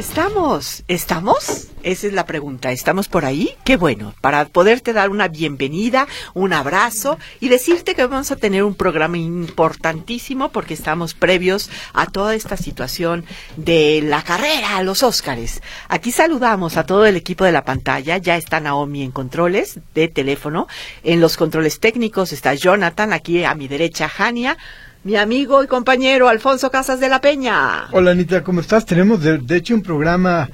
Estamos? ¿Estamos? Esa es la pregunta. ¿Estamos por ahí? Qué bueno, para poderte dar una bienvenida, un abrazo y decirte que vamos a tener un programa importantísimo porque estamos previos a toda esta situación de la carrera a los Óscares. Aquí saludamos a todo el equipo de la pantalla. Ya está Naomi en controles de teléfono. En los controles técnicos está Jonathan, aquí a mi derecha Jania mi amigo y compañero Alfonso Casas de la Peña. Hola Anita, ¿cómo estás? Tenemos de, hecho un programa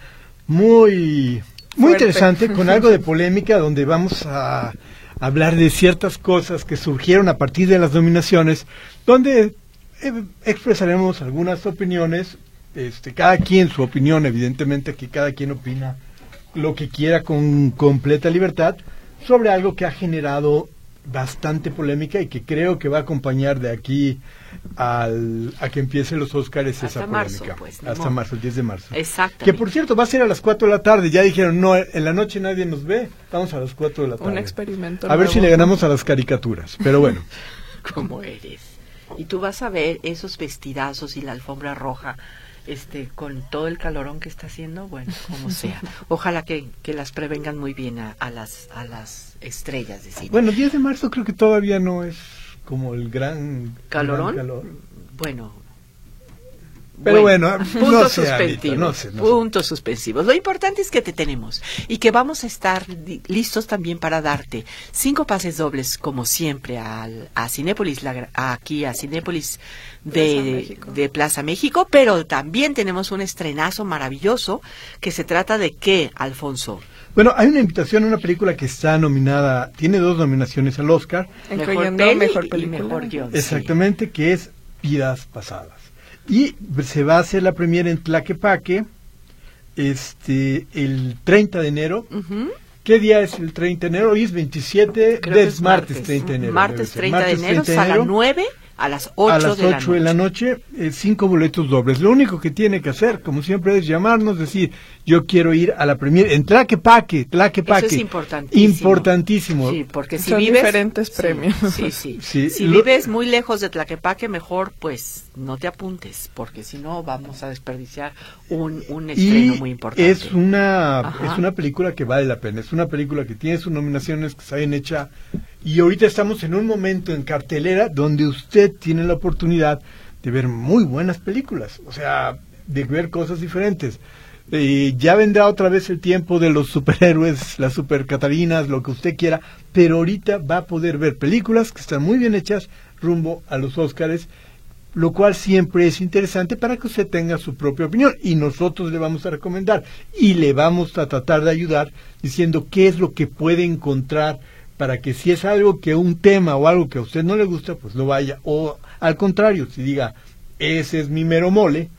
muy, muy interesante con algo de polémica donde vamos a hablar de ciertas cosas que surgieron a partir de las nominaciones, donde eh, expresaremos algunas opiniones, este, cada quien su opinión, evidentemente que cada quien opina lo que quiera con completa libertad sobre algo que ha generado bastante polémica y que creo que va a acompañar de aquí al, a que empiecen los Óscares esa polémica. Pues, Hasta marzo, el 10 de marzo. Exacto. Que por cierto va a ser a las 4 de la tarde. Ya dijeron, no, en la noche nadie nos ve. Vamos a las 4 de la tarde. Un experimento. A ver si le ganamos a las caricaturas. Pero bueno. ¿Cómo eres? Y tú vas a ver esos vestidazos y la alfombra roja este, con todo el calorón que está haciendo, bueno, como sea. Ojalá que, que las prevengan muy bien a, a, las, a las estrellas de cine. Bueno, 10 de marzo creo que todavía no es como el gran, ¿Calorón? gran calor. Bueno, Pero bueno, puntos no suspensivos. Anita, no sé, no sé. puntos suspensivos. Lo importante es que te tenemos y que vamos a estar listos también para darte cinco pases dobles, como siempre, al, a Cinépolis, la gra- aquí a Cinépolis de, Plaza México, pero también tenemos un estrenazo maravilloso que se trata de qué, Alfonso. Bueno, hay una invitación a una película que está nominada, tiene dos nominaciones al Oscar, peli mejor y película. mejor guion. sí. exactamente, que es Vidas Pasadas. Y se va a hacer la premiere en Tlaquepaque este, el 30 de enero. Ujú. ¿Qué día es el 30 de enero? Hoy es 27, Creo que es martes 30 de enero. Martes debe ser. 30 de Martes enero, 30 de sala enero. 9 a las 8, a las de, la 8 de la noche, eh, cinco boletos dobles. Lo único que tiene que hacer, como siempre, es llamarnos, decir, yo quiero ir a la premier en Tlaquepaque, Tlaquepaque. Eso es importantísimo. Importantísimo. Sí, porque si Son vives diferentes Sí, premios. Sí, sí. Sí, si lo- vives muy lejos de Tlaquepaque, mejor pues no te apuntes, porque si no vamos a desperdiciar un, un estreno y muy importante. es una Ajá. es una película que vale la pena es una película que tiene sus nominaciones que está bien hecha y ahorita estamos en un momento en cartelera donde usted tiene la oportunidad de ver muy buenas películas o sea de ver cosas diferentes. Ya vendrá otra vez el tiempo de los superhéroes las supercatarinas lo que usted quiera pero ahorita va a poder ver películas que están muy bien hechas rumbo a los Óscares lo cual siempre es interesante para que usted tenga su propia opinión y nosotros le vamos a recomendar y le vamos a tratar de ayudar diciendo qué es lo que puede encontrar para que si es algo que un tema o algo que a usted no le gusta, pues lo vaya o al contrario, si diga, ese es mi mero mole,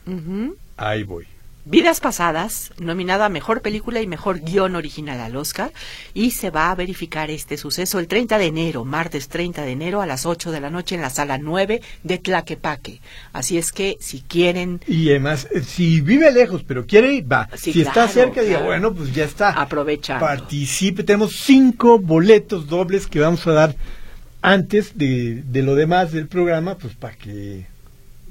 ahí voy. Vidas Pasadas, nominada a Mejor Película y Mejor Guión Original al Oscar, y se va a verificar este suceso el 30 de enero, martes 30 de enero a las 8 de la noche en la sala 9 de Tlaquepaque. Así es que si quieren Y además, eh, si vive lejos pero quiere ir, va. Sí, si está claro, cerca, diga, bueno, pues ya está. aprovechar. participe. Tenemos cinco boletos dobles que vamos a dar antes de, de lo demás del programa, pues para que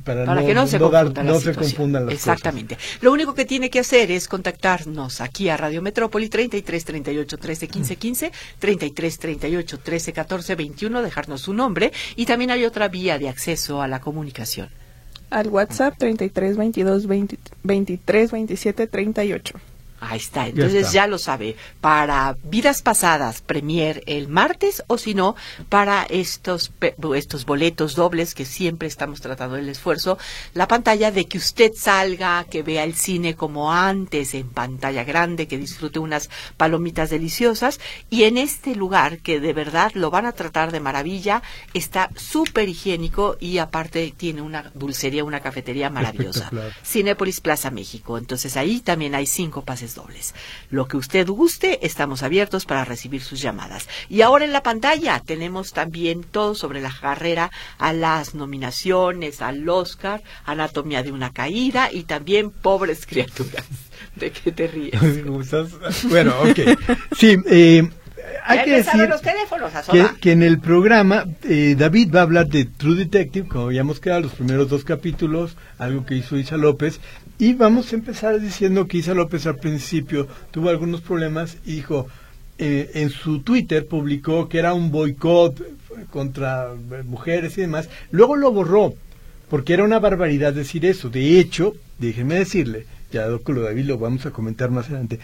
para, para que no se dar- confunda la no se confundan las Exactamente. Lo único que tiene que hacer es contactarnos aquí a Radio Metrópoli 33 38 13 15 15, 33 38 13 14 21, dejarnos su nombre y también hay otra vía de acceso a la comunicación. Al WhatsApp 33 22 20 23 27 38. Ahí está, entonces está. ya, lo sabe. Para vidas pasadas, premier el martes o si no, para estos, estos boletos dobles que siempre estamos tratando el esfuerzo, la pantalla de que usted salga, que vea el cine como antes en pantalla grande, que disfrute unas palomitas deliciosas y en este lugar que de verdad lo van a tratar de maravilla, está súper higiénico y aparte tiene una dulcería, una cafetería maravillosa. Cinépolis Plaza México. Entonces ahí también hay cinco pases dobles. Lo que usted guste, estamos abiertos para recibir sus llamadas. Y ahora en la pantalla tenemos también todo sobre la carrera a las nominaciones al Oscar, Anatomía de una caída y también Pobres criaturas. ¿De qué te ríes? Bueno, ok. Sí, eh, hay que decir los teléfonos a que, sonar. que en el programa eh, David va a hablar de True Detective, como habíamos quedado los primeros dos capítulos, algo que hizo Isa López, y vamos a empezar diciendo que Isa López al principio tuvo algunos problemas y dijo, eh, en su Twitter publicó que era un boicot contra eh, mujeres y demás, luego lo borró, porque era una barbaridad decir eso. De hecho, déjenme decirle, ya lo David lo vamos a comentar más adelante,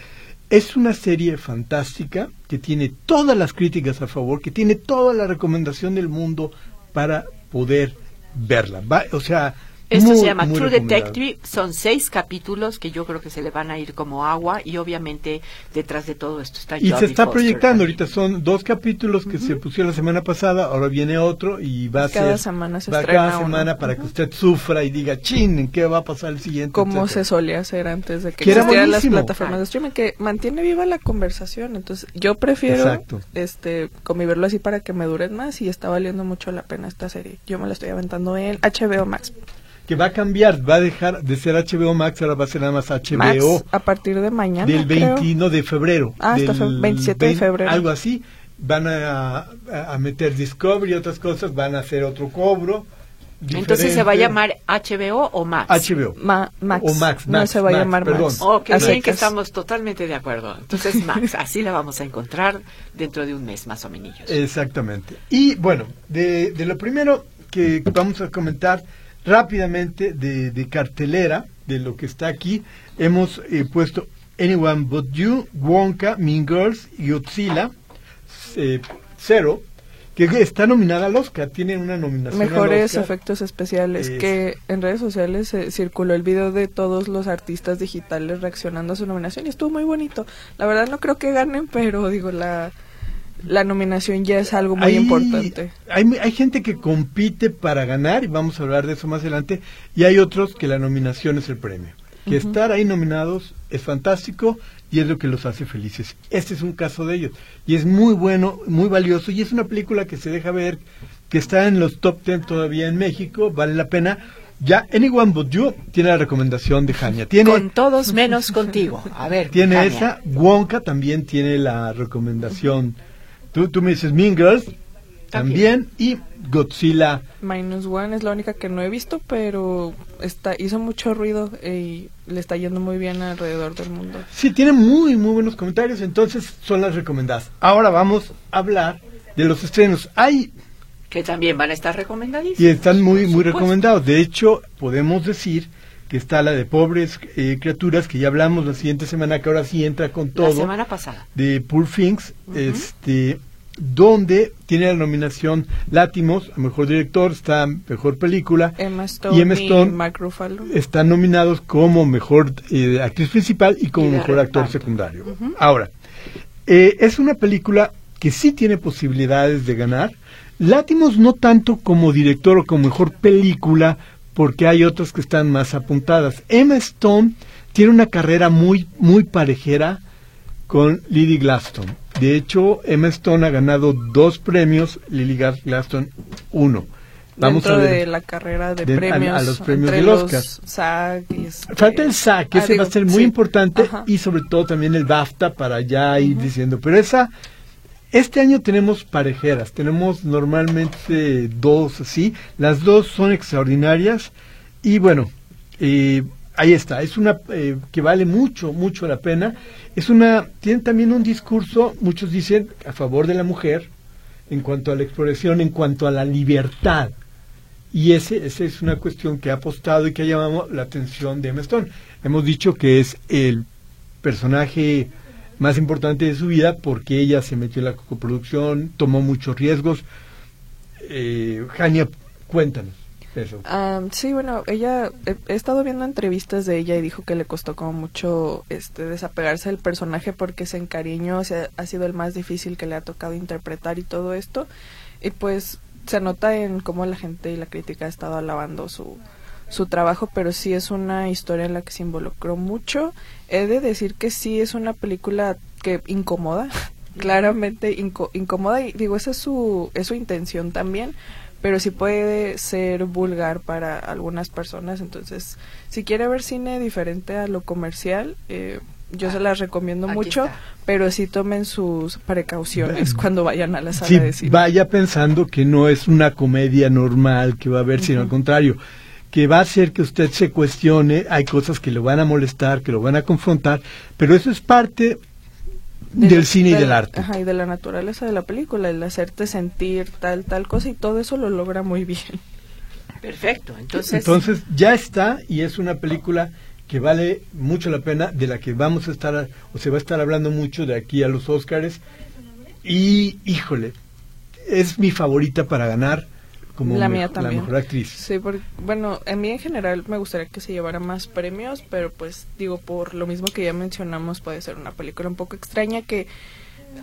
es una serie fantástica que tiene todas las críticas a favor, que tiene toda la recomendación del mundo para poder verla. Va- o sea, Esto muy, se llama True. Detective, son seis capítulos que yo creo que se le van a ir como agua y obviamente detrás de todo esto está Y se está Foster proyectando, también. ahorita son dos capítulos que se pusieron la semana pasada, ahora viene otro y va a Cada ser semana se va cada uno. semana para que usted sufra y diga, chin, ¿en qué va a pasar el siguiente? como etcétera". se solía hacer antes de que Que era existieran las plataformas de streaming que mantiene viva la conversación entonces yo prefiero Exacto. este convivirlo así para que me duren más y está valiendo mucho la pena esta serie yo me la estoy aventando en HBO Max que va a cambiar, va a dejar de ser HBO Max, ahora va a ser nada más HBO Max a partir de mañana del creo. 21 de febrero. Ah, hasta del fe- 27 de 20, febrero. Algo así. Van a, a- meter Discovery y otras cosas, van a hacer otro cobro. Entonces se va a llamar HBO o Max. HBO. Ma- Max, O Max, no Max, se va a Max, llamar perdón. Max Ok, Así bien que es. estamos totalmente de acuerdo. Entonces Max, así la vamos a encontrar dentro de un mes más o menos. Exactamente. Y bueno, de, de lo primero que vamos a comentar rápidamente de, de cartelera, de lo que está aquí, hemos eh, puesto Anyone But You, Wonka, Mean Girls y Godzilla, eh, Zero, que está nominada al Oscar, tiene una nominación al mejores Oscar. efectos especiales Es- que en redes sociales se circuló el video de todos los artistas digitales reaccionando a su nominación y estuvo muy bonito la verdad no creo que ganen pero digo la la nominación ya es algo muy Hay- importante Hay, hay gente que compite para ganar, y vamos a hablar de eso más adelante, y hay otros que la nominación es el premio. Que estar ahí nominados es fantástico y es lo que los hace felices. Este es un caso de ellos. Y es muy bueno, muy valioso, y es una película que se deja ver, que está en los top 10 todavía en México, vale la pena. Ya Anyone But You tiene la recomendación de Jania. Tiene, Con todos menos contigo. A ver. tiene esa, Wonka también tiene la recomendación. Tú, tú me dices Mean Girls también y Godzilla. Minus One es la única que no he visto pero está hizo mucho ruido y le está yendo muy bien alrededor del mundo Sí, tiene muy, muy buenos comentarios, entonces son las recomendadas. Ahora vamos a hablar de los estrenos. Hay Que también van a estar recomendadísimos. y están muy, muy recomendados. De hecho, podemos decir que está la de Pobres eh, Criaturas, que ya hablamos la siguiente semana, que ahora sí entra con La todo. semana pasada. de Poor Things, este, donde tiene la nominación Látimos, a mejor director, está mejor película, Emma Stone y Emma Stone Mark Ruffalo están nominados como mejor eh, actriz principal y como Y mejor actor reparto. secundario. Ahora, eh, es una película que sí tiene posibilidades de ganar. Látimos no tanto como director o como mejor película, porque hay otras que están más apuntadas. Emma Stone tiene una carrera muy, muy parejera con Lily Glaston. De hecho, Emma Stone ha ganado dos premios, Lily Glaston uno. Vamos dentro a ver. de la carrera de, premios a los premios del Oscar. SAG este- Falta el Ah, ese digo, va a ser muy sí. importante Ajá. y sobre todo también el BAFTA para ya ir diciendo. Pero esa, este año tenemos parejeras, tenemos normalmente dos así, las dos son extraordinarias y bueno, eh, ahí está, es una eh, que vale mucho, mucho la pena. Es una, tiene también un discurso, muchos dicen, a favor de la mujer en cuanto a la exploración, en cuanto a la libertad. Y ese, esa es una cuestión que ha apostado y que ha llamado la atención de Emma Stone. Hemos dicho que es el personaje más importante de su vida porque ella se metió en la coproducción, tomó muchos riesgos. Eh, Jania, cuéntanos. Eso. Ah, sí, bueno, ella he, estado viendo entrevistas de ella y dijo que le costó como mucho este desapegarse del personaje porque se encariñó, o sea, ha sido el más difícil que le ha tocado interpretar y todo esto. Y pues se nota en cómo la gente y la crítica ha estado alabando su su trabajo, pero sí es una historia en la que se involucró mucho. He de decir que sí es una película que incomoda, claramente inco incomoda y digo, esa es su es su intención también, pero sí puede ser vulgar para algunas personas. Entonces, si quiere ver cine diferente a lo comercial, eh, yo se las recomiendo mucho, está. pero sí tomen sus precauciones cuando vayan a la sala Sí, de cine. vaya pensando que no es una comedia normal que va a ver, sino al contrario, que va a hacer que usted se cuestione, hay cosas que le van a molestar, que lo van a confrontar, pero eso es parte de del la- cine y de del arte. Ajá, y de la naturaleza de la película, el hacerte sentir tal, tal cosa, y todo eso lo logra muy bien. Perfecto. Entonces, Entonces ya está y es una película que vale mucho la pena, de la que vamos a estar, o se va a estar hablando mucho de aquí a los Óscares. Y, híjole, es mi favorita para ganar como la me- mía también. la mejor actriz. Sí, porque, bueno, a mí en general me gustaría que se llevara más premios, pero pues digo, por lo mismo que ya mencionamos, puede ser una película un poco extraña que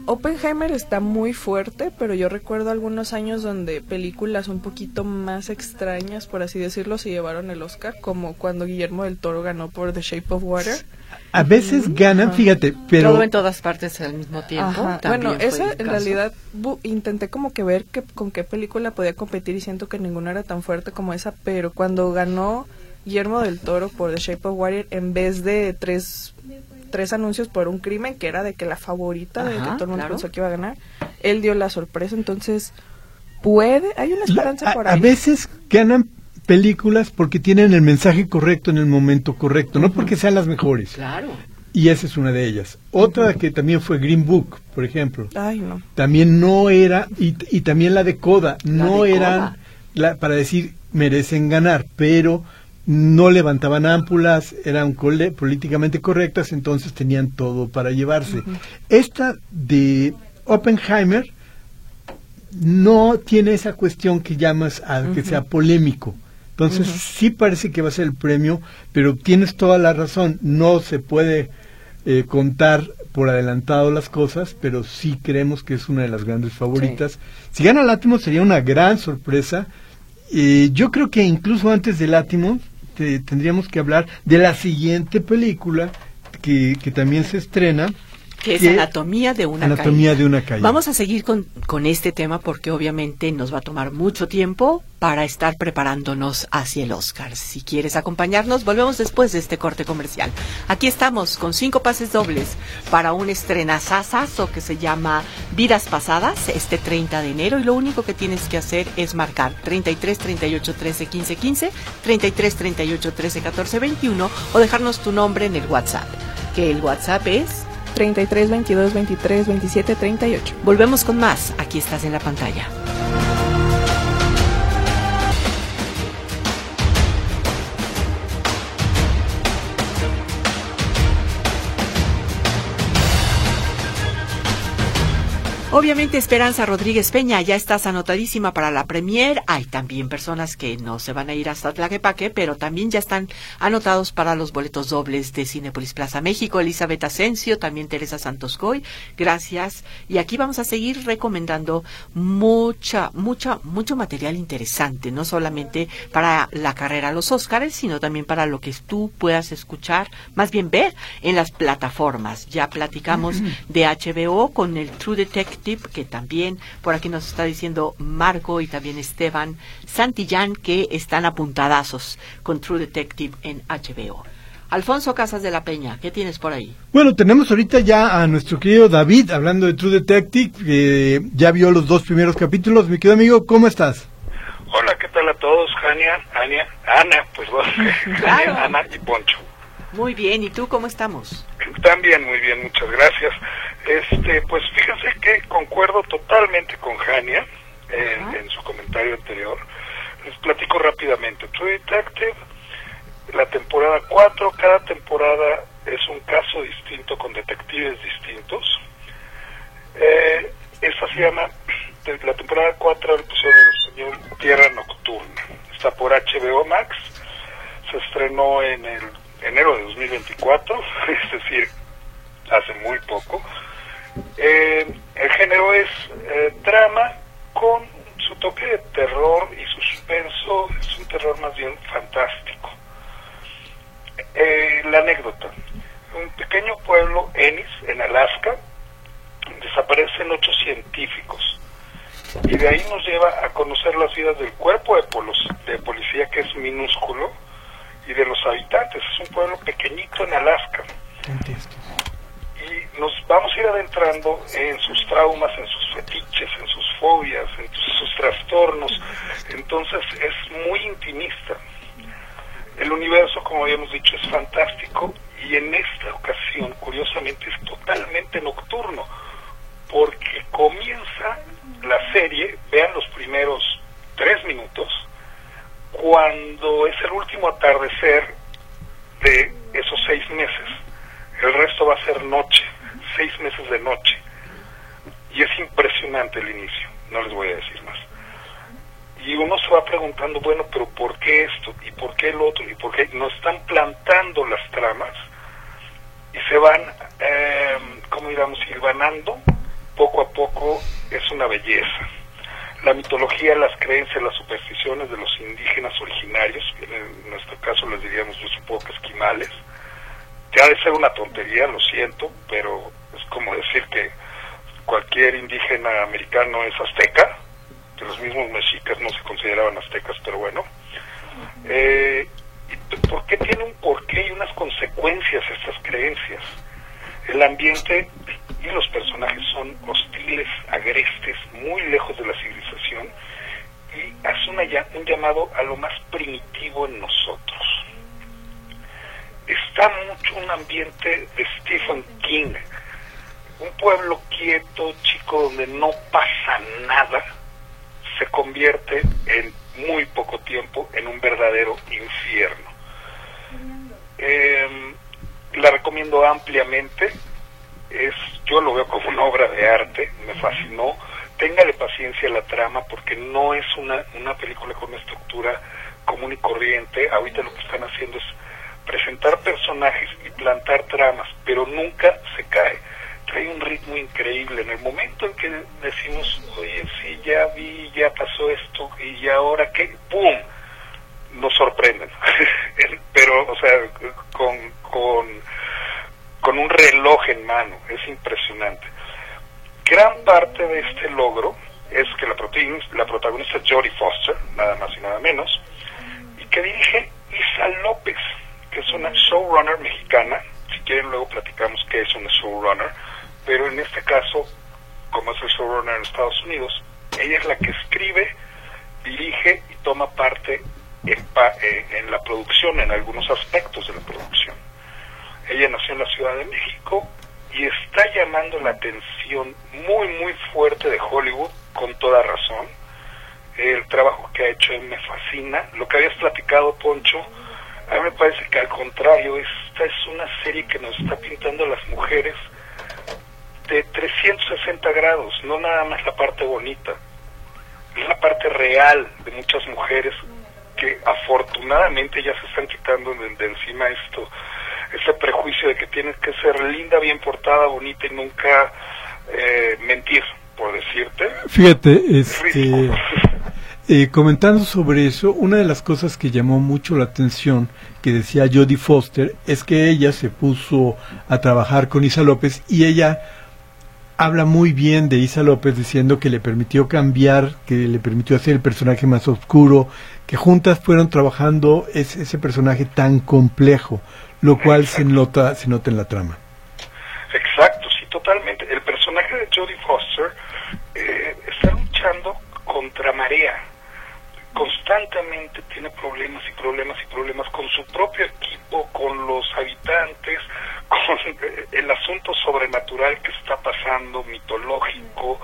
Oppenheimer está muy fuerte, pero yo recuerdo algunos años donde películas un poquito más extrañas, por así decirlo, se llevaron el Oscar, como cuando Guillermo del Toro ganó por The Shape of Water. A veces ganan, Ajá. fíjate, pero todo en todas partes al mismo tiempo. Bueno, esa en realidad bu- intenté como que ver que, con qué película podía competir y siento que ninguna era tan fuerte como esa, pero cuando ganó Guillermo del Toro por The Shape of Water, en vez de tres, tres anuncios por un crimen, que era de que la favorita, de que todo el mundo claro. pensó que iba a ganar, él dio la sorpresa, entonces puede, hay una la- esperanza a, por a ahí. veces ganan películas porque tienen el mensaje correcto en el momento correcto, no porque sean las mejores. Claro. Y esa es una de ellas. Otra que también fue Green Book, por ejemplo. Ay, no. también no era, y, y también la de Coda, La no de eran Coda. la- para decir merecen ganar, pero no levantaban ámpulas, eran políticamente correctas, entonces tenían todo para llevarse. Esta de Oppenheimer no tiene esa cuestión que llamas a que sea polémico. Entonces sí parece que va a ser el premio, pero tienes toda la razón, no se puede eh, contar por adelantado las cosas, pero sí creemos que es una de las grandes favoritas. Si gana Látimo sería una gran sorpresa. Eh, yo creo que incluso antes de Látimo te- tendríamos que hablar de la siguiente película que, que también se estrena. Que es anatomía de una Anatomía caída. de una caída. Vamos a seguir con, con este tema porque obviamente nos va a tomar mucho tiempo para estar preparándonos hacia el Oscar. Si quieres acompañarnos, volvemos después de este corte comercial. Aquí estamos con cinco pases dobles para un estrenazazazo que se llama Vidas Pasadas este 30 de enero y lo único que tienes que hacer es marcar 33 38 13 15 15, 33 38 13 14 21 o dejarnos tu nombre en el WhatsApp, que el WhatsApp es 33, 22, 23, 27, 38. Volvemos con más. Aquí estás en la pantalla. Obviamente Esperanza Rodríguez Peña ya estás anotadísima para la premier. Hay también personas que no se van a ir hasta Tlaquepaque, pero también ya están anotados para los boletos dobles de Cinepolis Plaza México. Elizabeth Asensio, también Teresa Santos Goy. Gracias. Y aquí vamos a seguir recomendando mucha, mucha, mucho material interesante, no solamente para la carrera a los Óscares, sino también para lo que tú puedas escuchar, más bien ver en las plataformas. Ya platicamos de HBO con el True Detective, que también por aquí nos está diciendo Marco y también Esteban Santillán, que están apuntadazos con True Detective en HBO. Alfonso Casas de la Peña, ¿qué tienes por ahí? Bueno, tenemos ahorita ya a nuestro querido David hablando de True Detective, que ya vio los dos primeros capítulos. Mi querido amigo, ¿cómo estás? Hola, ¿qué tal a todos? Jania, Ania, Ana, pues vos, Claro. Jania, Ana y Poncho. Muy bien, ¿y tú cómo estamos? También muy bien, muchas gracias. Este, pues fíjense que concuerdo totalmente con Jania en, su comentario anterior. Les platico rápidamente. True Detective, la temporada 4, cada temporada es un caso distinto con detectives distintos. Eh, esta se llama, la temporada 4 del episodio del Señor Tierra Nocturna. Está por HBO Max. Se estrenó en el enero de 2024, es decir, hace muy poco. Eh, el género es eh, drama con su toque de terror y suspenso, es un terror más bien fantástico. Eh, la anécdota. Un pequeño pueblo, Ennis, en Alaska, desaparecen ocho científicos. Y de ahí nos lleva a conocer las vidas del cuerpo de, polos, de policía, que es minúsculo, y de los habitantes. Es un pueblo pequeñito en Alaska. Y nos vamos a ir adentrando en sus traumas, en sus fetiches, en sus fobias, en sus trastornos. Entonces es muy intimista. El universo, como habíamos dicho, es fantástico y en esta ocasión, curiosamente, es totalmente nocturno, porque comienza la serie, vean los primeros tres minutos, cuando es el último atardecer de esos seis meses. El resto va a ser noche, seis meses de noche. Y es impresionante el inicio, no les voy a decir más. Y uno se va preguntando, bueno, pero ¿por qué esto? ¿Y por qué el otro? ¿Y por qué? Nos están plantando las tramas y se van, eh, como digamos, irvanando poco a poco. Es una belleza la mitología, las creencias, las supersticiones de los indígenas originarios, en nuestro caso les diríamos, yo supongo que esquimales, que ha de ser una tontería, lo siento, pero es como decir que cualquier indígena americano es azteca, que los mismos mexicas no se consideraban aztecas, pero bueno. Eh, ¿Por qué tiene un porqué y unas consecuencias estas creencias? El ambiente y los personajes son hostiles, agrestes, muy lejos de la civilización y hace una, un llamado a lo más primitivo en nosotros. Está mucho un ambiente de Stephen King, un pueblo quieto, chico, donde no pasa nada, se convierte en muy poco tiempo en un verdadero infierno. Eh, la recomiendo ampliamente, es yo lo veo como una obra de arte, me fascinó. Téngale paciencia la trama porque no es una, una película con una estructura común y corriente. Ahorita lo que están haciendo es presentar personajes y plantar tramas, pero nunca se cae. Trae un ritmo increíble. En el momento en que decimos, oye, sí, ya vi, ya pasó esto, y ya ahora qué, ¡pum! Nos sorprenden. pero, o sea, con, con con un reloj en mano, es impresionante. Gran parte de este logro es que la, la protagonista es Jodie Foster, nada más y nada menos, y que dirige Isa López, que es una showrunner mexicana. Si quieren luego platicamos qué es una showrunner, pero en este caso, como es el showrunner en Estados Unidos, ella es la que escribe, dirige y toma parte en, eh, en la producción, en algunos aspectos de la producción. Ella nació en la Ciudad de México y está llamando la atención muy, muy fuerte de Hollywood, con toda razón. El trabajo que ha hecho me fascina. Lo que habías platicado, Poncho, a mí me parece que al contrario, esta es una serie que nos está pintando a las mujeres de 360 grados, no nada más la parte bonita, es la parte real de muchas mujeres que afortunadamente ya se están quitando de encima esto ese prejuicio de que tienes que ser linda, bien portada, bonita y nunca eh, mentir, por decirte. Fíjate, este, eh, comentando sobre eso, una de las cosas que llamó mucho la atención que decía Jodie Foster es que ella se puso a trabajar con Isa López y ella habla muy bien de Isa López diciendo que le permitió cambiar, que le permitió hacer el personaje más oscuro, que juntas fueron trabajando ese, ese personaje tan complejo lo cual se nota, se nota en la trama. Exacto, sí, totalmente. El personaje de Jodie Foster eh, luchando contra marea. Constantemente tiene problemas y problemas y problemas con su propio equipo, con los habitantes, con el asunto sobrenatural que está pasando, mitológico,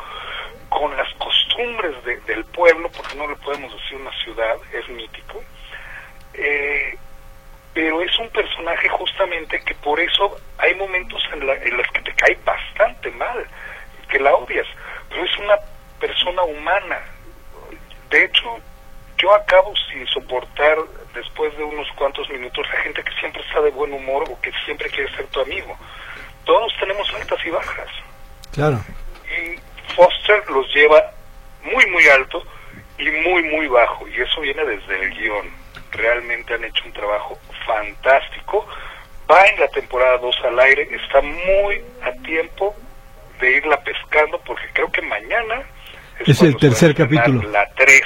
con las costumbres del pueblo, porque no le podemos decir una ciudad, es mítico. Eh, pero es un personaje justamente que por eso hay momentos en, los que te cae bastante mal, que la odias, pero es una persona humana. De hecho, yo acabo sin soportar después de unos cuantos minutos a gente que siempre está de buen humor o que siempre quiere ser tu amigo. Todos tenemos altas y bajas. Claro. Y Foster los lleva muy, muy alto y muy, muy bajo. Y eso viene desde el guion. Realmente han hecho un trabajo fantástico. Va en la temporada 2 al aire. Está muy a tiempo de irla pescando porque creo que mañana es, el tercer capítulo. La 3.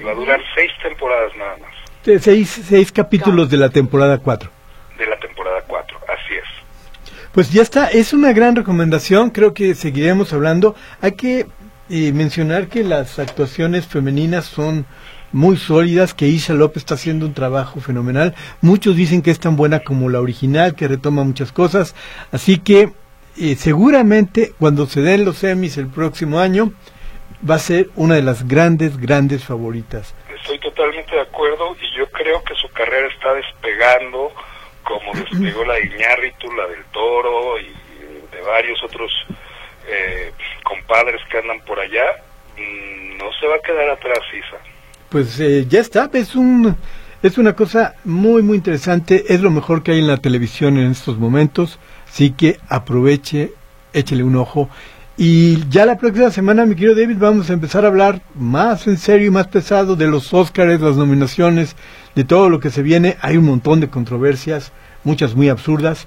Y va a durar seis temporadas nada más. Seis, seis capítulos de la temporada 4. De la temporada 4, así es. Pues ya está, es una gran recomendación, creo que seguiremos hablando. Hay que eh, mencionar que las actuaciones femeninas son muy sólidas, que Isha López está haciendo un trabajo fenomenal. Muchos dicen que es tan buena como la original, que retoma muchas cosas. Así que eh, seguramente cuando se den los Emmys el próximo año, va a ser una de las grandes, grandes favoritas. Estoy totalmente de acuerdo y yo creo que su carrera está despegando como despegó la de Iñárritu, la del Toro y de varios otros eh, compadres que andan por allá. Mm, no se va a quedar atrás, Isa. Pues eh, ya está, es un... Es una cosa muy, muy interesante. Es lo mejor que hay en la televisión en estos momentos. Así que aproveche, échele un ojo y ya la próxima semana, mi querido David, vamos a empezar a hablar más en serio y más pesado de los Óscares, las nominaciones, de todo lo que se viene. Hay un montón de controversias, muchas muy absurdas,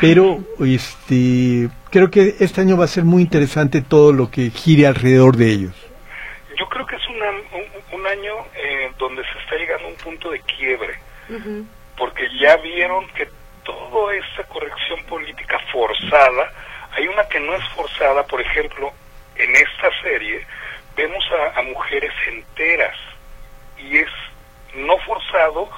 pero este, creo que este año va a ser muy interesante todo lo que gire alrededor de ellos. Yo creo que es un, año eh, donde se está llegando a un punto de quiebre, porque ya vieron que toda esa corrección política forzada, hay una que no es forzada, por ejemplo, en esta serie vemos a, mujeres enteras y es no forzado,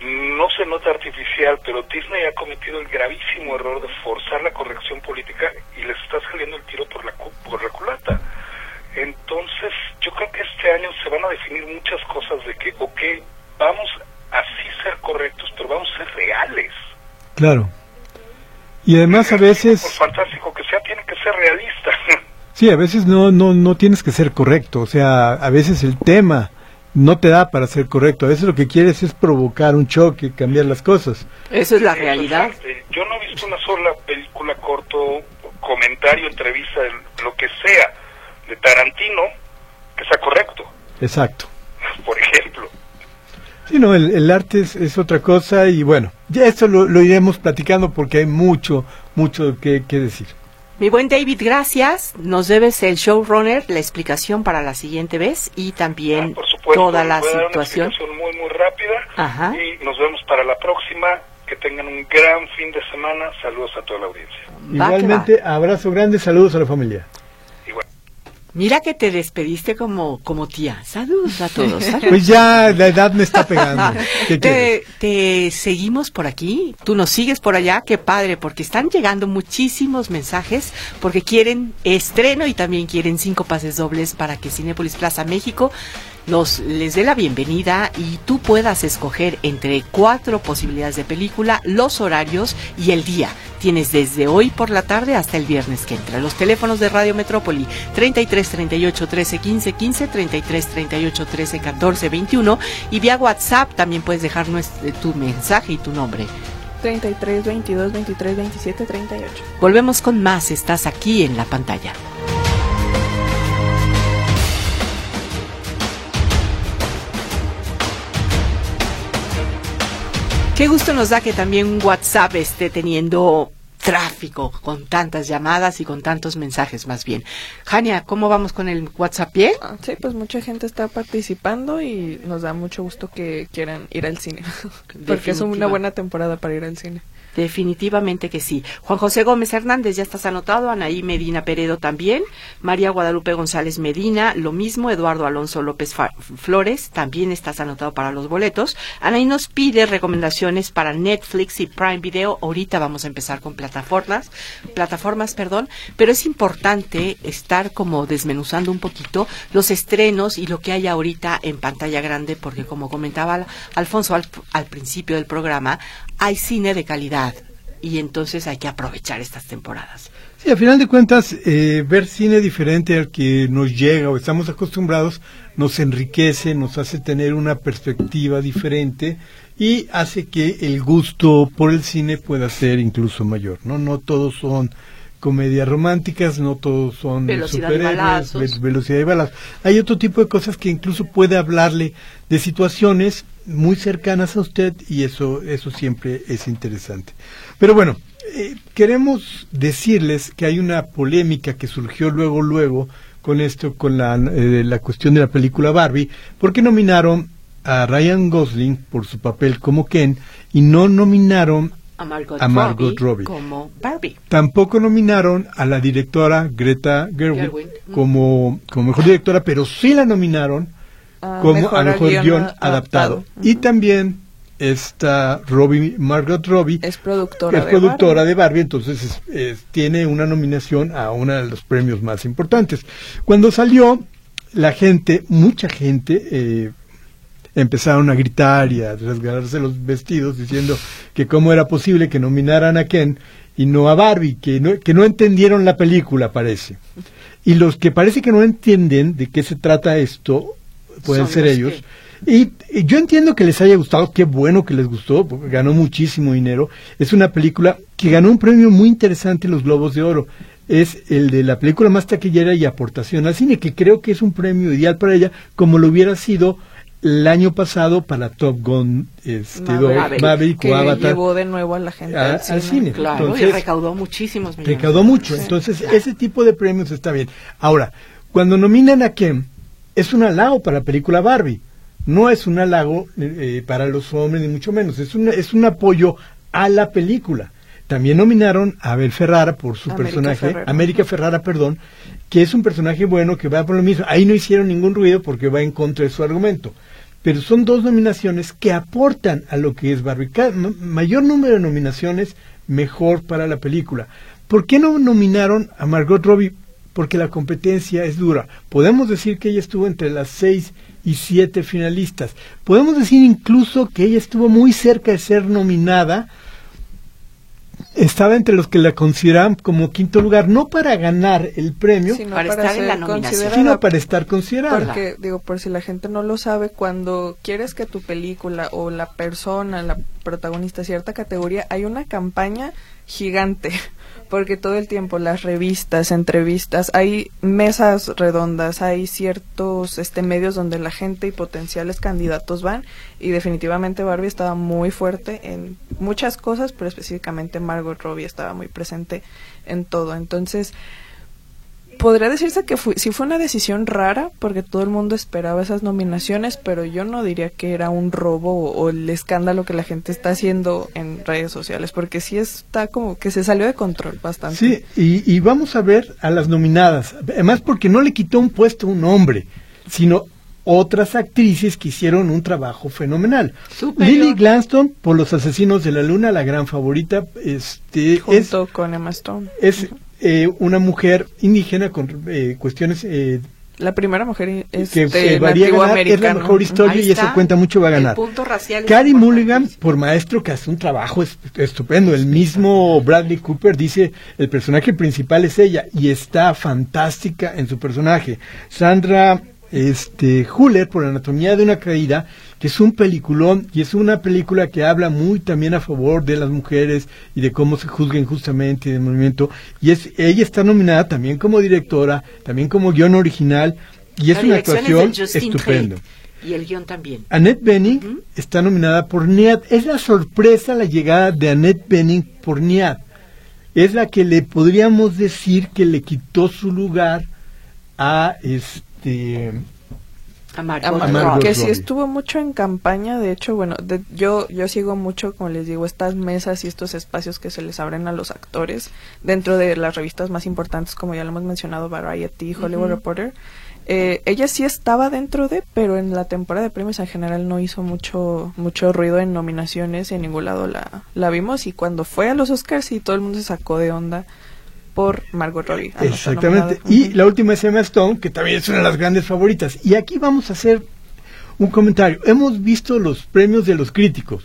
no se nota artificial, pero Disney ha cometido el gravísimo error de forzar la corrección política y les está saliendo el tiro por la, por la culata. Entonces, yo creo que este año se van a definir muchas cosas de que, ok, vamos a sí ser correctos, pero vamos a ser reales. Claro. Y además a veces... Por fantástico que sea, tiene que ser realista. Sí, a veces no, no, no tienes que ser correcto, o sea, a veces el tema no te da para ser correcto, a veces lo que quieres es provocar un choque, cambiar las cosas. Eso es la realidad. Yo no he visto una sola película corto, comentario, entrevista, lo que sea, de Tarantino, que sea correcto. Exacto. Por ejemplo. Sí, no, el, arte es, otra cosa y bueno, ya esto lo, iremos platicando porque hay mucho, mucho que, decir. Mi buen David, gracias. Nos debes el showrunner, la explicación para la siguiente vez y también ah, toda la situación. muy, muy rápida y nos vemos para la próxima. Que tengan un gran fin de semana. Saludos a toda la audiencia. Igualmente, abrazo grande, saludos a la familia. Mira que te despediste como, como tía. Saludos a todos. Pues ya la edad me está pegando. te, te, seguimos por aquí, tú nos sigues por allá, qué padre, porque están llegando muchísimos mensajes, porque quieren estreno y también quieren cinco pases dobles para que Cinepolis Plaza México los, les dé la bienvenida y tú puedas escoger entre cuatro posibilidades de película, los horarios y el día. Tienes desde hoy por la tarde hasta el viernes que entra. Los teléfonos de Radio Metrópoli 33 38 13 15 15, 33 38 13 14 21 y vía WhatsApp también puedes dejar tu mensaje y tu nombre. 33 22 23 27 38. Volvemos con más, estás aquí en la pantalla. Qué gusto nos da que también WhatsApp esté teniendo tráfico con tantas llamadas y con tantos mensajes más bien. Jania, ¿cómo vamos con el WhatsApp? Ah, sí, pues mucha gente está participando y nos da mucho gusto que quieran ir al cine, porque es una buena temporada para ir al cine. Definitivamente que sí. Juan José Gómez Hernández, ya estás anotado. Anaí Medina Peredo también. María Guadalupe González Medina, lo mismo. Eduardo Alonso López Flores, también estás anotado para los boletos. Anaí nos pide recomendaciones para Netflix y Prime Video. Ahorita vamos a empezar con plataformas plataformas, perdón, pero es importante estar como desmenuzando un poquito los estrenos y lo que hay ahorita en pantalla grande, porque como comentaba Alfonso al, al principio del programa, hay cine de calidad y entonces hay que aprovechar estas temporadas. Sí, a final de cuentas, eh, ver cine diferente al que nos llega o estamos acostumbrados nos enriquece, nos hace tener una perspectiva diferente y hace que el gusto por el cine pueda ser incluso mayor. No, no todos son comedias románticas, no todos son Velocidad superhéroes, ve- velocidad y balazos. Hay otro tipo de cosas que incluso puede hablarle de situaciones muy cercanas a usted y eso, eso siempre es interesante. Pero bueno, eh, queremos decirles que hay una polémica que surgió luego, luego con esto, con la, eh, la cuestión de la película Barbie, porque nominaron a Ryan Gosling por su papel como Ken y no nominaron A Margot, A Margot Robbie, Robbie. como Barbie. Tampoco nominaron a la directora Greta Gerwig Gerwig, mm. como, como mejor directora, pero sí la nominaron Como mejor a mejor guion adaptado. Y también está Robbie, Margot Robbie, Es productora es de productora Barbie. de Barbie, entonces es- es- tiene una nominación a uno de los premios más importantes. Cuando salió, la gente, mucha gente, eh, empezaron a gritar y a rasgarse los vestidos diciendo que cómo era posible que nominaran a Ken y no a Barbie, que no, que no entendieron la película, parece. Y los que parece que no entienden de qué se trata esto, pueden Son ser los ellos. que- Y, y yo entiendo que les haya gustado, qué bueno que les gustó, porque ganó muchísimo dinero. Es una película que ganó un premio muy interesante en los Globos de Oro. Es el de la película más taquillera y aportación al cine, que creo que es un premio ideal para ella, como lo hubiera sido el año pasado para Top Gun, este, Maverick, Maverick que o Avatar. llevó de nuevo a la gente A- al al cine. Claro, y recaudó muchísimos millones. Recaudó mucho, Sí. entonces Claro. ese tipo de premios está bien. Ahora, cuando nominan a Ken, es un halago para la película Barbie, no es un halago eh, para los hombres ni mucho menos, es un, es un apoyo a la película. También nominaron a Abel Ferrara por su América personaje. América Ferrara, perdón, que es un personaje bueno que va por lo mismo. Ahí no hicieron ningún ruido porque va en contra de su argumento. Pero son dos nominaciones que aportan a lo que es Barbie. Mayor número de nominaciones, mejor para la película. ¿Por qué no nominaron a Margot Robbie? Porque la competencia es dura. Podemos decir que ella estuvo entre las seis y siete finalistas. Podemos decir incluso que ella estuvo muy cerca de ser nominada. Estaba entre los que la consideraban como quinto lugar, no para ganar el premio, Sino Para estar en ser la nominación. considerada sino para estar considerada. Porque, digo, por si la gente no lo sabe, cuando quieres que tu película o la persona, la protagonista, cierta categoría, hay una campaña gigante. Porque todo el tiempo las revistas, entrevistas, hay mesas redondas, hay ciertos este medios donde la gente y potenciales candidatos van y definitivamente Barbie estaba muy fuerte en muchas cosas, pero específicamente Margot Robbie estaba muy presente en todo. Entonces, podría decirse que fue, sí fue una decisión rara porque todo el mundo esperaba esas nominaciones, pero yo no diría que era un robo o, el escándalo que la gente está haciendo en redes sociales, porque sí está como que se salió de control bastante. Sí, y, y vamos a ver a las nominadas. Además, porque no le quitó un puesto a un hombre, sino otras actrices que hicieron un trabajo fenomenal. Superior. Lily Gladstone, por Los Asesinos de la Luna, la gran favorita, este, es, Junto con Emma Stone. es eh, una mujer indígena con eh, cuestiones eh, La primera mujer es que varía nativo ganar, es la mejor historia Ahí y eso está. cuenta mucho va a El ganar. punto racial. Mulligan por maestro que hace un trabajo es- estupendo. El mismo Bradley Cooper dice el personaje principal es ella y está fantástica en su personaje. Sandra este Huller por Anatomía de una caída que es un peliculón y es una película que habla muy también a favor de las mujeres y de cómo se juzguen justamente del movimiento y es ella está nominada también como directora también como guion original y es La una es actuación estupenda Y el guion también. Annette Bening Ujú. está nominada por NIAD. Es la sorpresa la llegada de Annette Bening por NIAD. Es la que le podríamos decir que le quitó su lugar a este A A Margot Margot, Margot que sí estuvo mucho en campaña, de hecho, bueno, de- yo yo sigo mucho, como les digo, estas mesas y estos espacios que se les abren a los actores dentro de las revistas más importantes, como ya lo hemos mencionado, Variety, Hollywood. Reporter. Eh, ella sí estaba dentro de, pero en la temporada de premios en general no hizo mucho mucho ruido en nominaciones y en ningún lado la, la vimos. Y cuando fue a los Oscars, sí, todo el mundo se sacó de onda por Margot Robbie. Exactamente. Y la última es Emma Stone, que también es una de las grandes favoritas. Y aquí vamos a hacer un comentario. Hemos visto los premios de los críticos,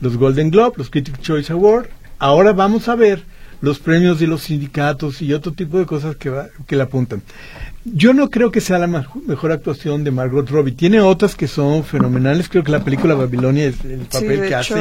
los Golden Globe, los Critics Choice Award. Ahora vamos a ver los premios de los sindicatos y otro tipo de cosas que, va, que le apuntan. Yo no creo que sea la mejor actuación de Margot Robbie. Tiene otras que son fenomenales. Creo que la película Babilonia es el papel que hace.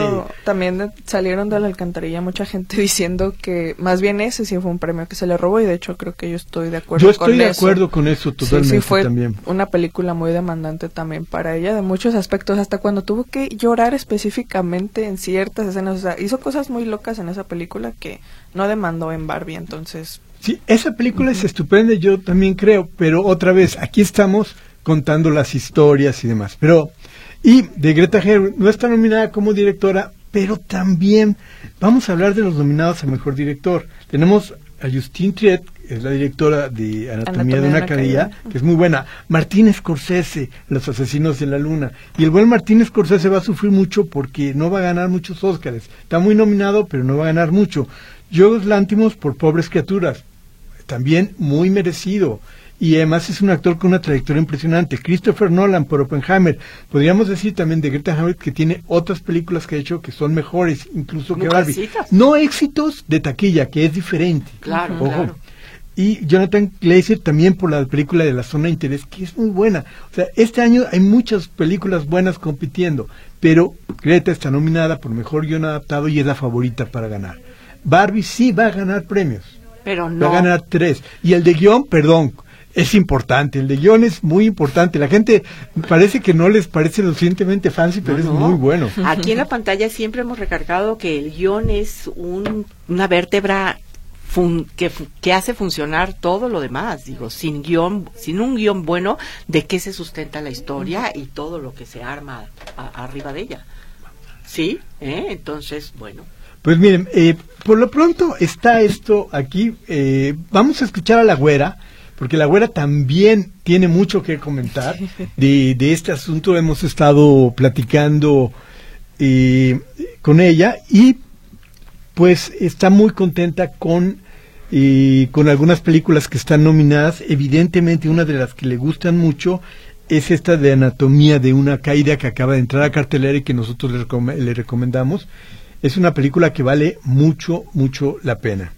También salieron de la alcantarilla mucha gente diciendo que más bien ese sí fue un premio que se le robó y de hecho creo que yo estoy de acuerdo con eso. Yo estoy de acuerdo con eso totalmente sí, fue también. Una película muy demandante también para ella de muchos aspectos, hasta cuando tuvo que llorar específicamente en ciertas escenas. O sea, hizo cosas muy locas en esa película que no demandó en Barbie, entonces Sí, esa película es estupenda, yo también creo, pero otra vez, aquí estamos contando las historias y demás. Pero, y de Greta Gerwig no está nominada como directora, pero también vamos a hablar de los nominados a Mejor Director. Tenemos a Justine Triet, es la directora de Anatomía, de una caída, que es muy buena. Martín Scorsese, Los Asesinos de la Luna. Y el buen Martín Scorsese va a sufrir mucho porque no va a ganar muchos Óscares. Está muy nominado, pero no va a ganar mucho. Yo Lántimos por Pobres Criaturas también muy merecido. Y además es un actor con una trayectoria impresionante. Christopher Nolan por Oppenheimer. Podríamos decir también de Greta Gerwig que tiene otras películas que ha hecho que son mejores, incluso que Barbie. No éxitos de taquilla, que es diferente. Claro, Ojo. Y Jonathan Glazer también por la película de la zona de interés, que es muy buena. O sea, este año hay muchas películas buenas compitiendo, pero Greta está nominada por mejor guion adaptado y es la favorita para ganar. Barbie sí va a ganar premios pero no. Va a ganar tres. Y el de guion, perdón, es importante. El de guion es muy importante. La gente parece que no les parece lo suficientemente fancy, pero es muy bueno. Aquí en la pantalla siempre hemos recargado que el guion es un, una vértebra que, que, hace funcionar todo lo demás. Digo, sin guion, sin un guion bueno, ¿de qué se sustenta la historia y todo lo que se arma arriba de ella? ¿Sí? ¿Eh? Entonces, bueno. Pues miren, eh, por lo pronto está esto aquí. Eh, vamos a escuchar a la güera, porque la güera también tiene mucho que comentar de, de este asunto. Hemos estado platicando eh, con ella y pues está muy contenta con, con algunas películas que están nominadas. Evidentemente una de las que le gustan mucho es esta de Anatomía de una caída que acaba de entrar a cartelera y que nosotros le, le recomendamos es una película que vale mucho, mucho la pena.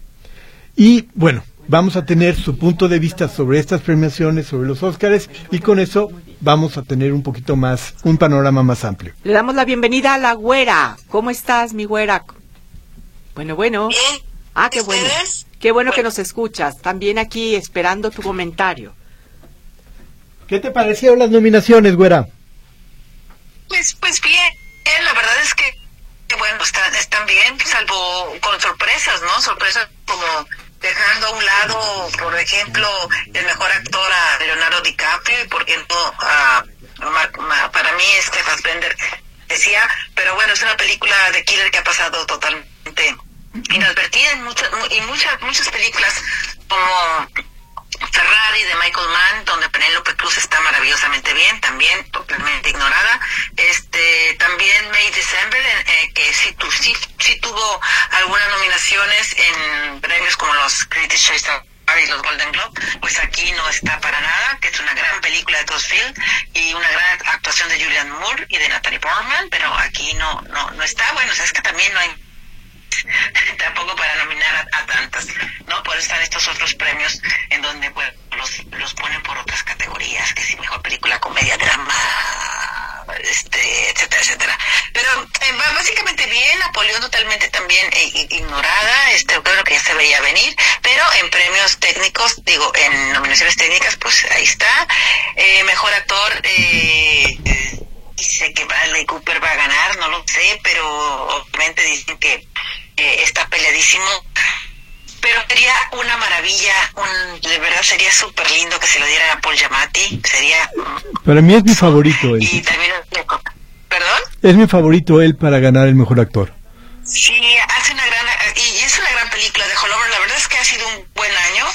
Y bueno, vamos a tener su punto de vista sobre estas premiaciones, sobre los Óscares, y con eso vamos a tener un poquito más, un panorama más amplio. Le damos la bienvenida a la güera. ¿Cómo estás, mi güera? Bueno, bueno. Ah, qué bueno. Qué bueno que nos escuchas. También aquí esperando tu comentario. ¿Qué te parecieron las nominaciones, güera? Pues, pues bien. La verdad es que bueno, están, están bien, salvo con sorpresas, ¿no? Sorpresas como dejando a un lado, por ejemplo, el mejor actor a Leonardo DiCaprio y por ejemplo a, para mí este Fassbender decía, pero bueno, es una película de killer que ha pasado totalmente inadvertida en muchas y muchas muchas películas como Ferrari de Michael Mann, donde Penélope Cruz está maravillosamente bien, también totalmente ignorada. Este, también May December, eh, que sí, tuvo algunas nominaciones en premios como los Critics Choice y los Golden Globe, pues aquí no está para nada, que es una gran película de Todd Field y una gran actuación de Julian Moore y de Natalie Portman, pero aquí no, no, no está. Bueno, o sea, es que también no hay tampoco para nominar a, tantas, ¿no? Por eso están estos otros premios donde pues, los, los ponen por otras categorías, que si mejor película, comedia, drama, este, etcétera, etcétera. Pero eh, básicamente bien, Napoleón totalmente también eh, ignorada, este, creo que ya se veía venir, pero en premios técnicos, digo, en nominaciones técnicas, pues ahí está. Eh, mejor actor, eh, dice que Bradley Cooper va a ganar, no lo sé, pero obviamente dicen que está peleadísimo. Pero sería una maravilla, un, de verdad sería súper lindo que se lo dieran a Paul Giamatti, sería... Para mí es mi favorito él. Y también... ¿Perdón? Es mi favorito él para ganar el mejor actor. Sí, hace una gran... Y es una gran película de Holover, la verdad es que ha sido un buen año,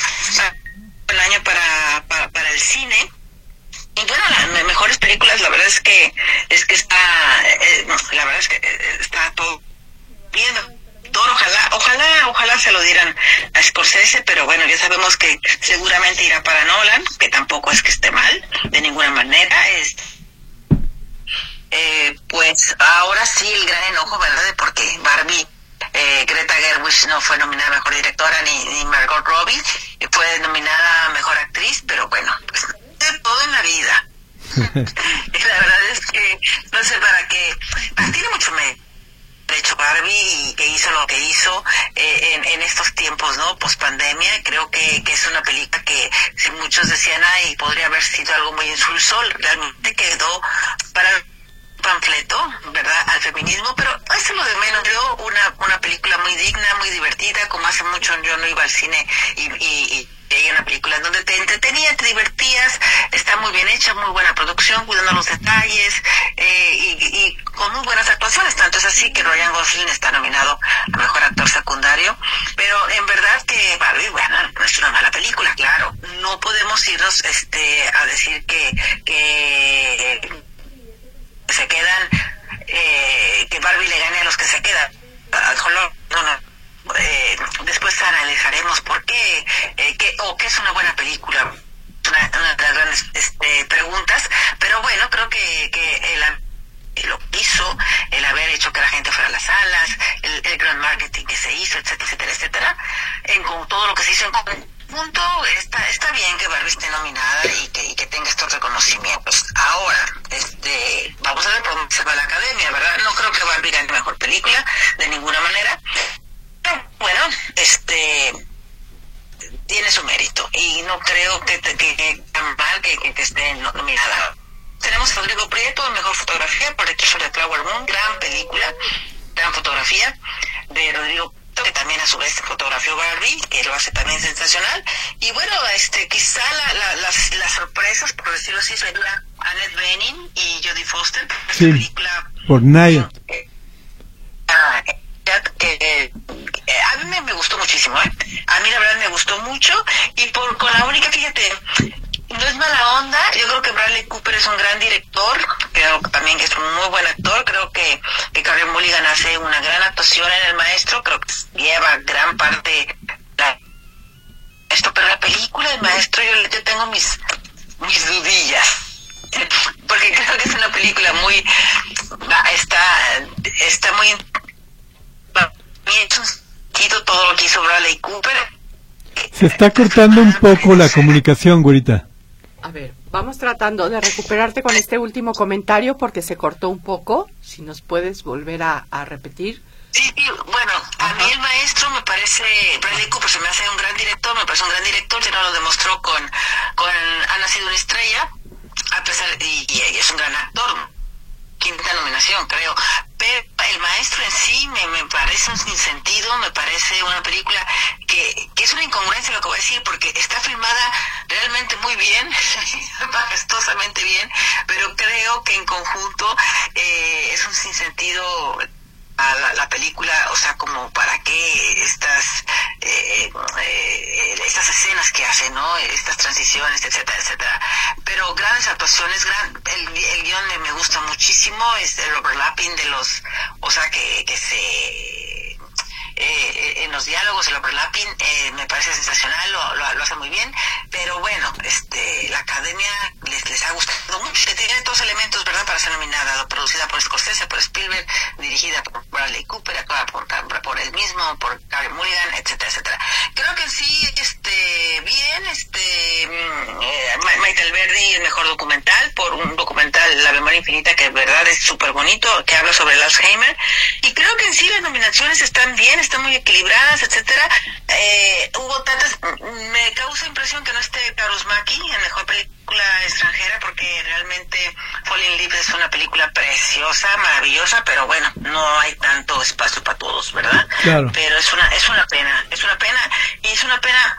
un buen año para, para, para el cine verdad es que es que está, eh, la verdad es que eh, está todo bien. Ojalá, ojalá, ojalá se lo dieran a Scorsese, pero bueno, ya sabemos que seguramente irá para Nolan, que tampoco es que esté mal, de ninguna manera. Es, eh, pues ahora sí el gran enojo, ¿verdad? De porque Barbie eh, Greta Gerwig no fue nominada a Mejor Directora ni, ni Margot Robbie, fue nominada a Mejor Actriz, pero bueno, pues de todo en la vida. la verdad es que no sé para qué, ah, tiene mucho Barbie que hizo lo que hizo eh, en, estos tiempos, ¿no? Post pandemia, creo que, que, es una película que si muchos decían, ay, podría haber sido algo muy insulsol, realmente quedó para panfleto, ¿verdad?, al feminismo, pero eso lo de menos. Yo, una, una película muy digna, muy divertida, como hace mucho yo no iba al cine y, y, y una película en donde te entretenías, te divertías, está muy bien hecha, muy buena producción, cuidando los detalles eh, y, con muy buenas actuaciones. Tanto es así que Ryan Gosling está nominado a Mejor Actor Secundario. Pero en verdad que bueno, no es una mala película, claro. No podemos irnos este a decir que, que se quedan, eh, que Barbie le gane a los que se quedan. No, no. Eh, después analizaremos por qué, eh, qué, o qué es una buena película. Una, una de las grandes este, preguntas. Pero bueno, creo que, que el, lo hizo, el haber hecho que la gente fuera a las salas, el, el gran marketing que se hizo, etcétera, etcétera, etcétera, en con todo lo que se hizo en punto está, está bien que Barbie esté nominada y que, y que tenga estos reconocimientos. Ahora, este, vamos a ver cómo se va la academia, ¿verdad? No creo que Barbie gane mejor película, de ninguna manera. Pero, bueno, este tiene su mérito y no creo que, que mal que, que, esté nominada. Tenemos a Rodrigo Prieto, mejor fotografía por el de Flower Moon, gran película, gran fotografía de Rodrigo que también a su vez fotografió Barbie, que lo hace también sensacional. Y bueno, este quizá la, las, las, sorpresas, por decirlo así, sería Annette Bening y Jodie Foster. Sí, película, por Naya. Ah, eh, a mí me, me, gustó muchísimo, ¿eh? A mí la verdad me gustó mucho y por con la única, fíjate, no es mala onda. Yo creo que Bradley Cooper es un gran director. Creo también que es un muy buen actor. Creo que, que Carrie Mulligan hace una gran actuación en El Maestro. Creo que lleva gran parte la, esto. Pero la película El Maestro, yo, yo tengo mis, mis dudillas. Porque creo que es una película muy... Está, está muy... Bien todo lo que hizo Bradley Cooper. Se está cortando un poco la comunicación, güerita. A ver, vamos tratando de recuperarte con este último comentario porque se cortó un poco. Si nos puedes volver a, a repetir. Sí, bueno, a mí el maestro me parece, Bradley Cooper se me hace un gran director, me parece un gran director, ya no lo demostró con, con Ha nacido una estrella, a pesar, y, y es un gran actor, quinta nominación, creo. Pero el maestro en sí me, me parece un sinsentido, me parece una película que, que, es una incongruencia lo que voy a decir, porque está filmada realmente muy bien, majestosamente bien, pero creo que en conjunto eh, es un sinsentido a la, la, película, o sea, como para qué estas eh, eh, estas escenas que hace, ¿no? Estas transiciones, etcétera, etcétera. Pero grandes actuaciones, gran, el, el guion me, me, gusta muchísimo, es el overlapping de los, o sea, que, que se eh, en los diálogos, el overlapping, eh, me parece sensacional, lo, lo, lo, hace muy bien, pero bueno, este, la academia les, les ha gustado mucho, tiene todos elementos, ¿verdad?, para ser nominada, producida por Scorsese, por Spielberg, dirigida por Bradley Cooper, actuada por, por él mismo, por Gary Mulligan, etcétera, etcétera. Creo que sí, este, bien, este, eh, Maite el mejor documental, por un documental La Memoria Infinita, que verdad es súper bonito, que habla sobre Alzheimer, y creo que en sí las nominaciones están bien, están muy equilibradas, etcétera. Eh, hubo tantas, me causa impresión que no esté Carlos Maki en mejor película extranjera porque realmente Falling Leaves es una película preciosa, maravillosa, pero bueno, no hay tanto espacio para todos, ¿verdad? Claro. Pero es una es una pena, es una pena y es una pena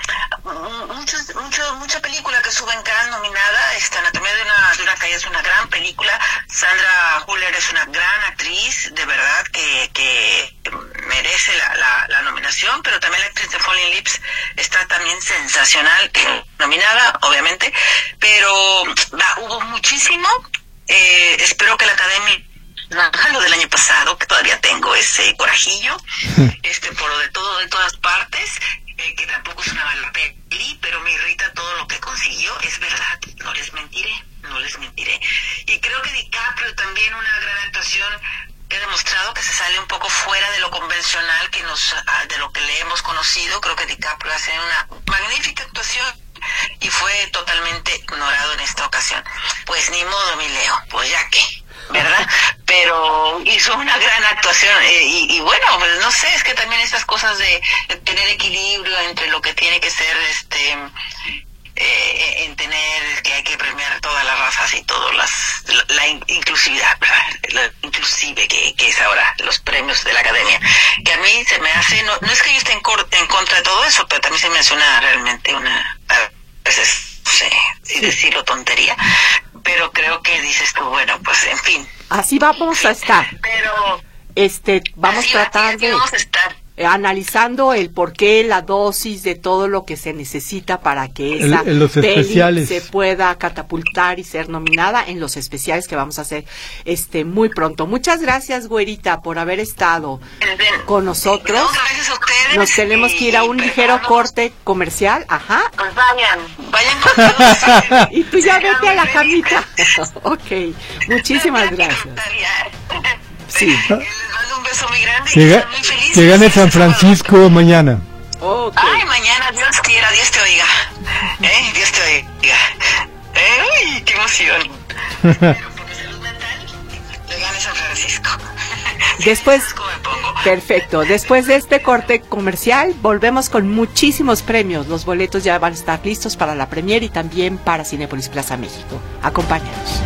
mucho, mucho, mucha película que suben cada nominada, esta Anatomía de una de una caída es una gran película, Sandra Huller es una gran actriz, de verdad que que merece la, la, la, nominación, pero también la actriz de Falling Lips está también sensacional, nominada, obviamente, pero va, hubo muchísimo. Eh, espero que la academia lo del año pasado, que todavía tengo ese corajillo, este, por lo de todo, de todas partes, eh, que tampoco es una mala peli, pero me irrita todo lo que consiguió, es verdad, no les mentiré, no les mentiré. Y creo que DiCaprio también una gran actuación he demostrado que se sale un poco fuera de lo convencional que nos ah, de lo que le hemos conocido. Creo que DiCaprio hace una magnífica actuación y fue totalmente ignorado en esta ocasión. Pues ni modo mi Leo. Pues ya que ¿verdad? Pero hizo una gran actuación. Eh, y, bueno, pues no sé, es que también esas cosas de, tener equilibrio entre lo que tiene que ser este eh, en tener que hay que premiar todas las razas y todas las la, inclusividad ¿verdad? inclusive que, que, es ahora los premios de la academia. Que a mí se me hace no, no es que yo esté en, en contra de todo eso pero también se me hace una realmente una a veces no sé si decirlo tontería pero creo que dices tú bueno pues en fin. Así vamos a estar. Pero este vamos a tratar de vamos a estar analizando el por qué, la dosis de todo lo que se necesita para que esa peli se pueda catapultar y ser nominada en los especiales que vamos a hacer este muy pronto. Muchas gracias, güerita, por haber estado con nosotros. gracias a ustedes. Nos tenemos que ir a un ligero corte comercial. Ajá. Pues vayan, vayan con Y tú ya vete a la camita. ok, muchísimas gracias. Sí beso muy grande que, ga muy felices. que gane San Francisco mañana. Okay. Ay, mañana, Dios quiera, Dios te oiga. ¿Eh? Dios te oiga. ¡Ay, qué emoción! Pero por mi salud mental, le gane San Francisco. Después, perfecto. Después de este corte comercial, volvemos con muchísimos premios. Los boletos ya van a estar listos para la premier y también para Cinepolis Plaza México. Acompáñanos.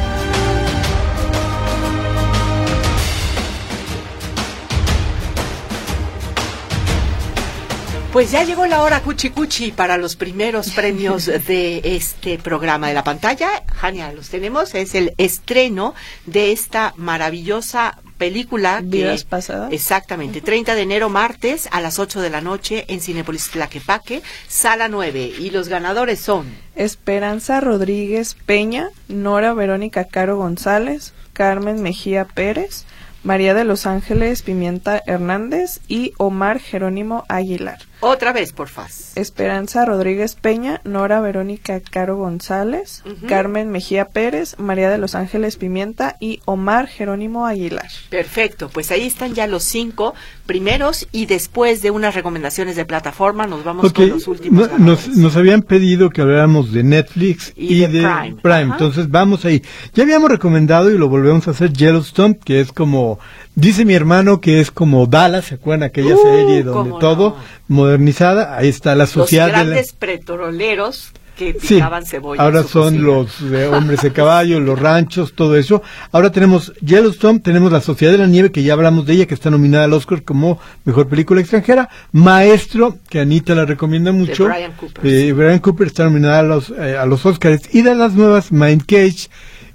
Pues ya llegó la hora cuchi cuchi para los primeros premios de este programa de la pantalla. Jania, los tenemos. Es el estreno de esta maravillosa película. Vidas pasadas. Exactamente. 30 de enero, martes, a las 8 de la noche, en Cinepolis Tlaquepaque, sala 9. Y los ganadores son... Esperanza Rodríguez Peña, Nora Verónica Caro González, Carmen Mejía Pérez, María de los Ángeles Pimienta Hernández y Omar Jerónimo Aguilar. Otra vez, por favor. Esperanza Rodríguez Peña, Nora Verónica Caro González, Carmen Mejía Pérez, María de los Ángeles Pimienta y Omar Jerónimo Aguilar. Perfecto, pues ahí están ya los cinco primeros y después de unas recomendaciones de plataforma nos vamos con los últimos. nos, nos, habían pedido que habláramos de Netflix y, de, Prime, entonces vamos ahí. Ya habíamos recomendado y lo volvemos a hacer Yellowstone, que es como Dice mi hermano que es como Dallas, ¿se acuerdan aquella uh, serie donde todo modernizada? Ahí está la sociedad los grandes de petroleros que picaban sí, cebolla. Ahora son los hombres de caballo, los ranchos, todo eso. Ahora tenemos Yellowstone, tenemos La Sociedad de la Nieve, que ya hablamos de ella, que está nominada al Oscar como Mejor Película Extranjera. Maestro, que Anita la recomienda mucho. De Brian Cooper. Eh, Brian Cooper está nominada a los, eh, a los Oscars. Y de las nuevas, Mind Cage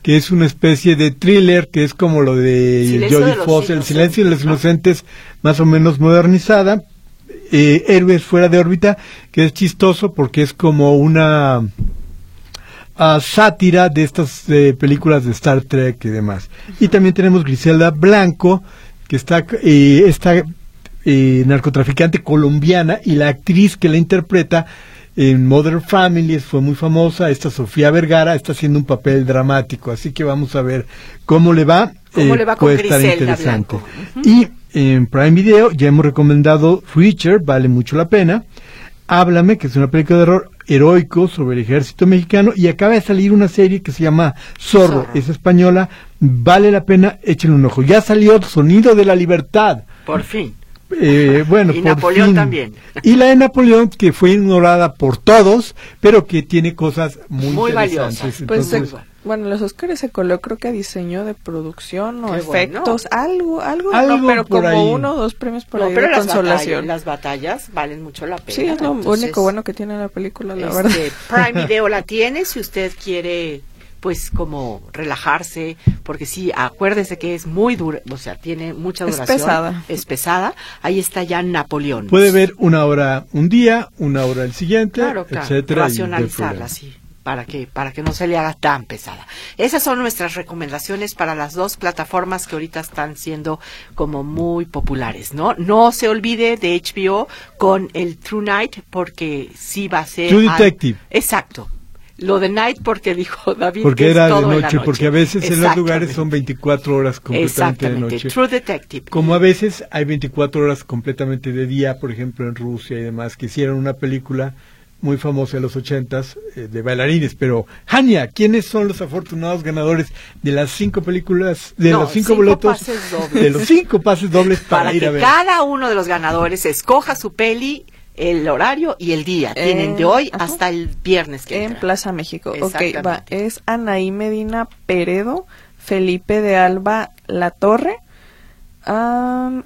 que es una especie de thriller, que es como lo de Jodie Foster, El silencio de los inocentes, más o menos modernizada. Eh, Héroes fuera de órbita, que es chistoso porque es como una uh, sátira de estas eh, películas de Star Trek y demás. Y también tenemos Griselda Blanco, que está, eh, esta eh, narcotraficante colombiana, y la actriz que la interpreta en Modern Families fue muy famosa. Esta Sofía Vergara está haciendo un papel dramático, así que vamos a ver cómo le va. ¿Cómo le va con puede estar interesante. Y en Prime Video ya hemos recomendado Future, vale mucho la pena. Háblame, que es una película de horror heroico sobre el ejército mexicano y acaba de salir una serie que se llama Zorro, Zorro. es española, vale la pena, échenle un ojo. Ya salió Sonido de la Libertad. Por fin. Eh, bueno, Y por Napoleón fin. también. Y la de Napoleón, que fue ignorada por todos, pero que tiene cosas muy, Muy interesantes. valiosas. Pues Entonces, se- bueno, los Oscars se coló creo que a diseño de producción o Qué efectos, algo, algo, Algo no, pero como ahí. uno o dos premios por No, ahí pero de las batallas, consolación. las batallas valen mucho la pena. Sí, es lo entonces, único bueno que tiene la película, la este, verdad. Prime Video la tiene si usted quiere pues como relajarse, porque sí, acuérdese que es muy dura, o sea, tiene mucha Es duración. pesada. Es pesada. Ahí está ya Napoleón. puede ver una hora un día, una hora el siguiente, claro, claro, etcétera. racionalizarla, sí. para que para que no se le haga tan pesada. Esas son nuestras recomendaciones para las dos plataformas que ahorita están siendo como muy populares, ¿no? No se olvide de HBO con el True Night porque sí va a ser True al- Detective. Exacto. Lo de Night porque dijo David Porque que es era de todo en la noche, porque a veces en los lugares son Exactamente. 24 horas completamente de noche. True Detective. Como a veces hay 24 horas completamente de día, por ejemplo en Rusia y demás, que hicieron una película muy famosa de los ochentas eh, de bailarines, pero Hania, ¿quiénes son los afortunados ganadores de las cinco películas, de No, los cinco, cinco boletos, pases dobles. de los cinco pases dobles para, para ir que a ver? cada uno de los ganadores escoja su peli, el horario y el día. Eh, Tienen de hoy ajá. hasta el viernes que En entra. Plaza México. Ok, va. Es Anaí Medina Peredo, Felipe de Alba La Torre,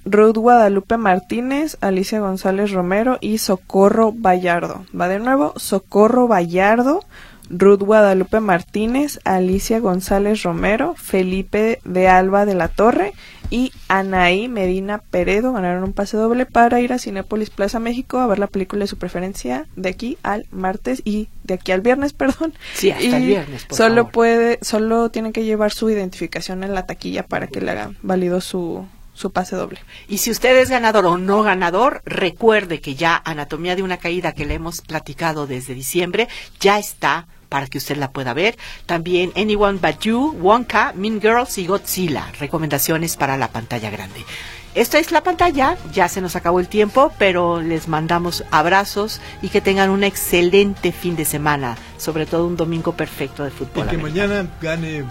Ruth Guadalupe Martínez, Alicia González Romero y Socorro Vallardo. Va de nuevo, Socorro Vallardo, Ruth Guadalupe Martínez, Alicia González Romero, Felipe de Alba de la Torre y Anaí Medina Peredo ganaron un pase doble para ir a Cinépolis Plaza México a ver la película de su preferencia de aquí al martes y de aquí al viernes, perdón. Sí, hasta el viernes, por solo favor. puede, solo tienen que llevar su identificación en la taquilla para que le hagan válido su, su pase doble. Y si usted es ganador o no ganador, recuerde que ya Anatomía de una Caída, que le hemos platicado desde diciembre, ya está para que usted la pueda ver. También Anyone But You, Wonka, Mean Girls y Godzilla. Recomendaciones para la pantalla grande. Esta es la pantalla, ya se nos acabó el tiempo, pero les mandamos abrazos y que tengan un excelente fin de semana, sobre todo un domingo perfecto de Y fútbol. que americano. mañana gane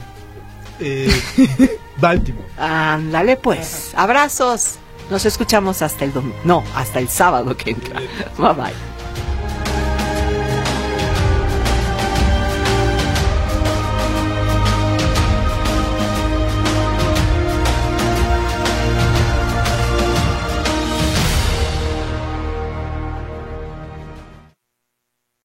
eh, Baltimore. Ándale pues, abrazos. Nos escuchamos hasta el domingo, no, hasta el sábado que entra. Bye bye.